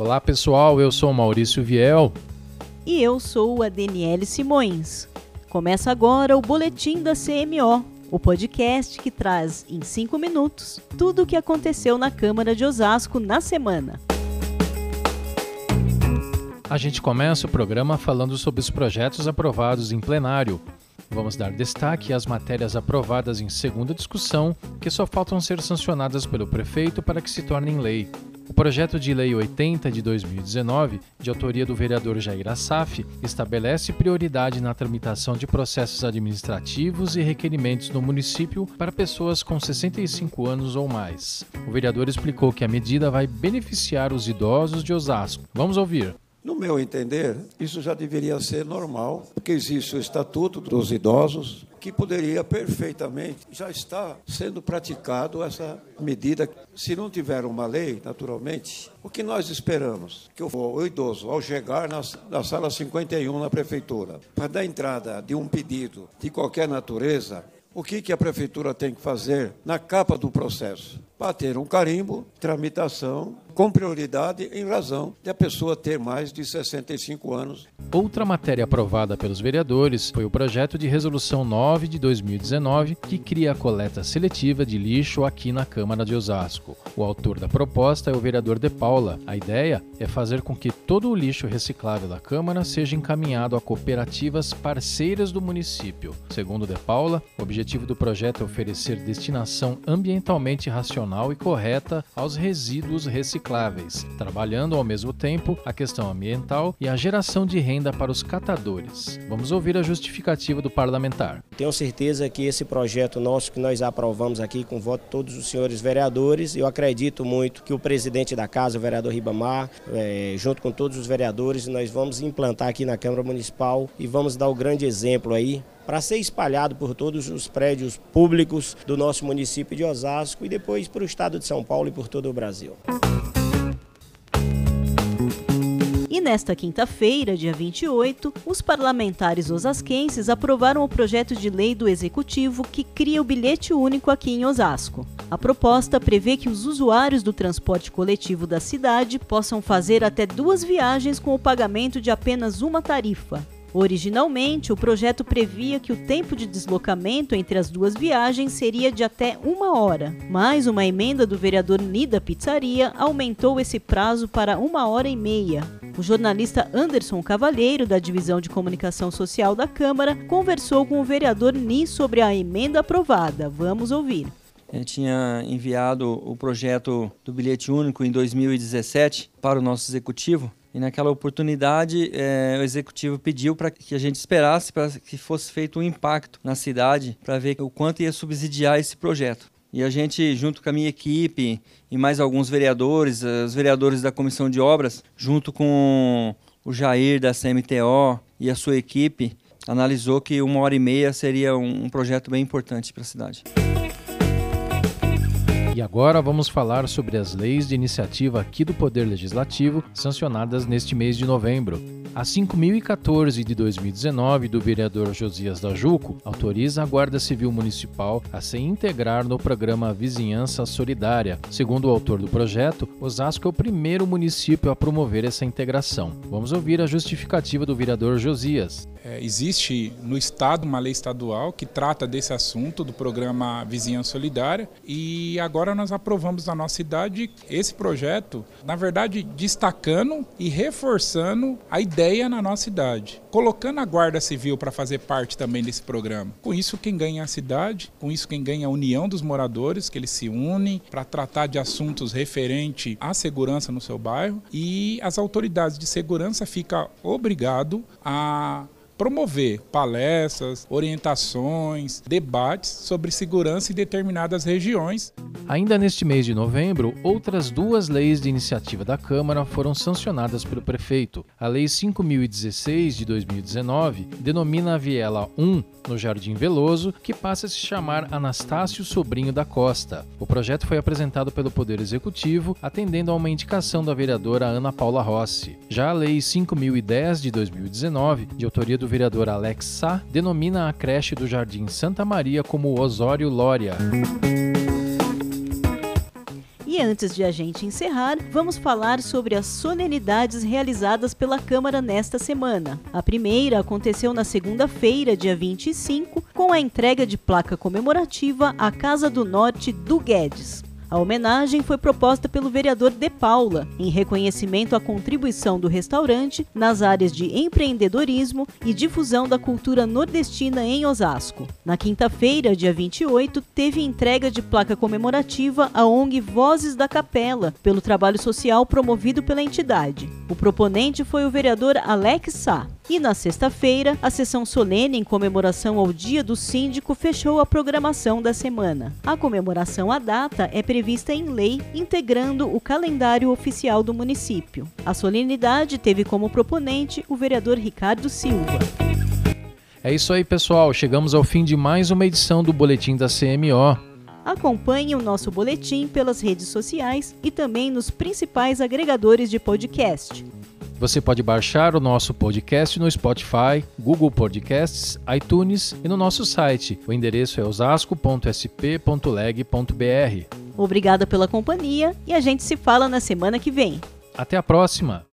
Olá pessoal, eu sou Maurício Viel. E eu sou a Daniele Simões. Começa agora o Boletim da CMO, o podcast que traz em 5 minutos tudo o que aconteceu na Câmara de Osasco na semana. A gente começa o programa falando sobre os projetos aprovados em plenário. Vamos dar destaque às matérias aprovadas em segunda discussão, que só faltam ser sancionadas pelo prefeito para que se tornem lei. O projeto de Lei 80 de 2019, de autoria do vereador Jair Assaf, estabelece prioridade na tramitação de processos administrativos e requerimentos no município para pessoas com 65 anos ou mais. O vereador explicou que a medida vai beneficiar os idosos de Osasco. Vamos ouvir. No meu entender, isso já deveria ser normal, porque existe o Estatuto dos Idosos, que poderia perfeitamente já estar sendo praticado essa medida. Se não tiver uma lei, naturalmente, o que nós esperamos? Que o idoso, ao chegar na, na sala 51 na prefeitura, para dar entrada de um pedido de qualquer natureza, o que, que a prefeitura tem que fazer na capa do processo? Bater um carimbo, tramitação, com prioridade em razão de a pessoa ter mais de 65 anos. Outra matéria aprovada pelos vereadores foi o projeto de resolução 9 de 2019, que cria a coleta seletiva de lixo aqui na Câmara de Osasco. O autor da proposta é o vereador De Paula. A ideia é fazer com que todo o lixo reciclável da Câmara seja encaminhado a cooperativas parceiras do município. Segundo De Paula, o objetivo do projeto é oferecer destinação ambientalmente racional e correta aos resíduos recicláveis trabalhando ao mesmo tempo a questão ambiental e a geração de renda para os catadores. Vamos ouvir a justificativa do parlamentar. Tenho certeza que esse projeto nosso que nós aprovamos aqui com voto de todos os senhores vereadores, eu acredito muito que o presidente da casa, o vereador Ribamar, é, junto com todos os vereadores, nós vamos implantar aqui na Câmara Municipal e vamos dar o grande exemplo aí para ser espalhado por todos os prédios públicos do nosso município de Osasco e depois para o estado de São Paulo e por todo o Brasil. E nesta quinta-feira, dia 28, os parlamentares osasquenses aprovaram o projeto de lei do Executivo que cria o bilhete único aqui em Osasco. A proposta prevê que os usuários do transporte coletivo da cidade possam fazer até duas viagens com o pagamento de apenas uma tarifa. Originalmente, o projeto previa que o tempo de deslocamento entre as duas viagens seria de até uma hora, mas uma emenda do vereador Nida Pizzaria aumentou esse prazo para uma hora e meia. O jornalista Anderson Cavalheiro, da Divisão de Comunicação Social da Câmara, conversou com o vereador Ni sobre a emenda aprovada. Vamos ouvir. Eu tinha enviado o projeto do bilhete único em 2017 para o nosso executivo e naquela oportunidade, é, o executivo pediu para que a gente esperasse para que fosse feito um impacto na cidade para ver o quanto ia subsidiar esse projeto. E a gente, junto com a minha equipe e mais alguns vereadores, os vereadores da comissão de obras, junto com o Jair da CMTO e a sua equipe, analisou que uma hora e meia seria um projeto bem importante para a cidade. E agora vamos falar sobre as leis de iniciativa aqui do Poder Legislativo sancionadas neste mês de novembro. A 5014 de 2019 do vereador Josias da Juco autoriza a Guarda Civil Municipal a se integrar no programa Vizinhança Solidária. Segundo o autor do projeto, Osasco é o primeiro município a promover essa integração. Vamos ouvir a justificativa do vereador Josias. É, existe no estado uma lei estadual que trata desse assunto do programa Vizinhança Solidária e agora nós aprovamos na nossa cidade esse projeto, na verdade destacando e reforçando a ideia na nossa cidade, colocando a Guarda Civil para fazer parte também desse programa. Com isso, quem ganha é a cidade, com isso, quem ganha é a união dos moradores, que eles se unem para tratar de assuntos referentes à segurança no seu bairro e as autoridades de segurança ficam obrigado a promover palestras, orientações, debates sobre segurança em determinadas regiões. Ainda neste mês de novembro, outras duas leis de iniciativa da Câmara foram sancionadas pelo prefeito. A Lei 5016 de 2019 denomina a Viela 1 no Jardim Veloso, que passa a se chamar Anastácio Sobrinho da Costa. O projeto foi apresentado pelo Poder Executivo, atendendo a uma indicação da vereadora Ana Paula Rossi. Já a Lei 5010 de 2019, de autoria do vereador Alex Sá, denomina a creche do Jardim Santa Maria como Osório Lória. E antes de a gente encerrar, vamos falar sobre as solenidades realizadas pela Câmara nesta semana. A primeira aconteceu na segunda-feira, dia 25, com a entrega de placa comemorativa à Casa do Norte do Guedes. A homenagem foi proposta pelo vereador De Paula, em reconhecimento à contribuição do restaurante nas áreas de empreendedorismo e difusão da cultura nordestina em Osasco. Na quinta-feira, dia 28, teve entrega de placa comemorativa à ONG Vozes da Capela, pelo trabalho social promovido pela entidade. O proponente foi o vereador Alex Sá. E na sexta-feira, a sessão solene em comemoração ao Dia do Síndico fechou a programação da semana. A comemoração à data é prevista em lei, integrando o calendário oficial do município. A solenidade teve como proponente o vereador Ricardo Silva. É isso aí, pessoal. Chegamos ao fim de mais uma edição do Boletim da CMO. Acompanhe o nosso boletim pelas redes sociais e também nos principais agregadores de podcast. Você pode baixar o nosso podcast no Spotify, Google Podcasts, iTunes e no nosso site. O endereço é osasco.sp.leg.br. Obrigada pela companhia e a gente se fala na semana que vem. Até a próxima!